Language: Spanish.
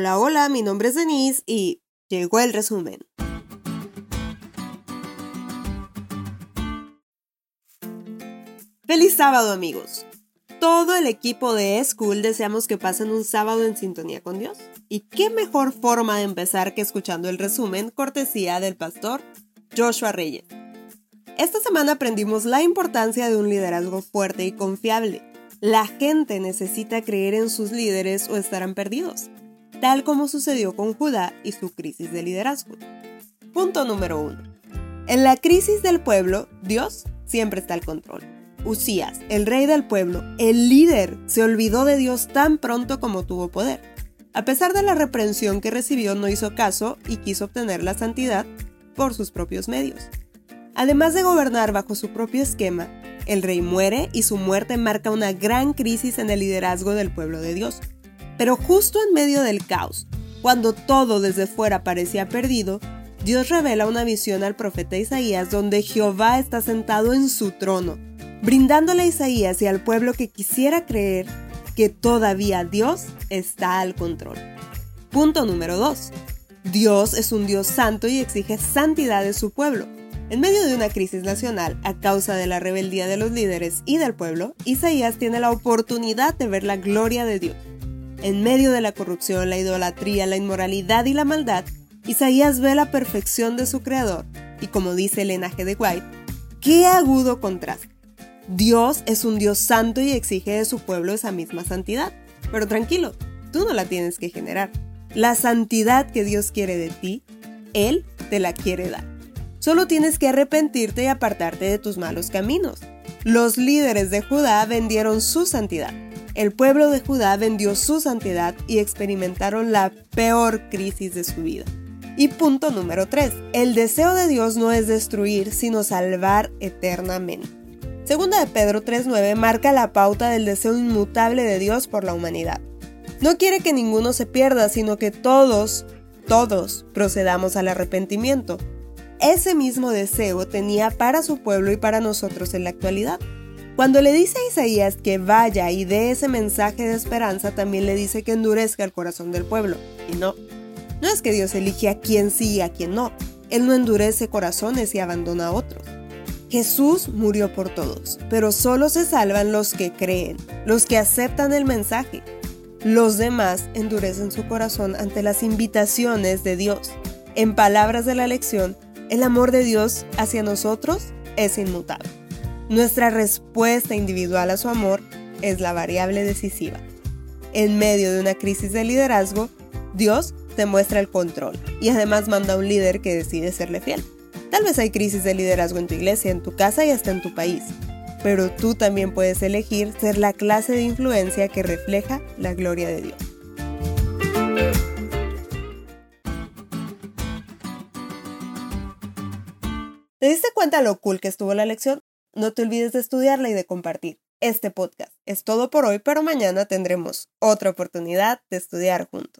Hola, hola, mi nombre es Denise y llegó el resumen. Feliz sábado amigos. Todo el equipo de School deseamos que pasen un sábado en sintonía con Dios. Y qué mejor forma de empezar que escuchando el resumen cortesía del pastor Joshua Reyes. Esta semana aprendimos la importancia de un liderazgo fuerte y confiable. La gente necesita creer en sus líderes o estarán perdidos, tal como sucedió con Judá y su crisis de liderazgo. Punto número 1. En la crisis del pueblo, Dios siempre está al control. Usías, el rey del pueblo, el líder, se olvidó de Dios tan pronto como tuvo poder. A pesar de la reprensión que recibió, no hizo caso y quiso obtener la santidad por sus propios medios. Además de gobernar bajo su propio esquema, el rey muere y su muerte marca una gran crisis en el liderazgo del pueblo de Dios. Pero justo en medio del caos, cuando todo desde fuera parecía perdido, Dios revela una visión al profeta Isaías donde Jehová está sentado en su trono, brindándole a Isaías y al pueblo que quisiera creer que todavía Dios está al control. Punto número 2. Dios es un Dios santo y exige santidad de su pueblo. En medio de una crisis nacional a causa de la rebeldía de los líderes y del pueblo, Isaías tiene la oportunidad de ver la gloria de Dios. En medio de la corrupción, la idolatría, la inmoralidad y la maldad, Isaías ve la perfección de su creador y como dice el linaje de White, qué agudo contraste. Dios es un Dios santo y exige de su pueblo esa misma santidad. Pero tranquilo, tú no la tienes que generar. La santidad que Dios quiere de ti, Él te la quiere dar. Solo tienes que arrepentirte y apartarte de tus malos caminos. Los líderes de Judá vendieron su santidad. El pueblo de Judá vendió su santidad y experimentaron la peor crisis de su vida. Y punto número 3. El deseo de Dios no es destruir, sino salvar eternamente. Segunda de Pedro 3.9 marca la pauta del deseo inmutable de Dios por la humanidad. No quiere que ninguno se pierda, sino que todos, todos procedamos al arrepentimiento. Ese mismo deseo tenía para su pueblo y para nosotros en la actualidad. Cuando le dice a Isaías que vaya y dé ese mensaje de esperanza, también le dice que endurezca el corazón del pueblo. Y no, no es que Dios elige a quien sí y a quien no. Él no endurece corazones y abandona a otros. Jesús murió por todos, pero solo se salvan los que creen, los que aceptan el mensaje. Los demás endurecen su corazón ante las invitaciones de Dios. En palabras de la lección, el amor de Dios hacia nosotros es inmutable. Nuestra respuesta individual a su amor es la variable decisiva. En medio de una crisis de liderazgo, Dios te muestra el control y además manda a un líder que decide serle fiel. Tal vez hay crisis de liderazgo en tu iglesia, en tu casa y hasta en tu país, pero tú también puedes elegir ser la clase de influencia que refleja la gloria de Dios. ¿Te diste cuenta lo cool que estuvo la lección? No te olvides de estudiarla y de compartir. Este podcast es todo por hoy, pero mañana tendremos otra oportunidad de estudiar juntos.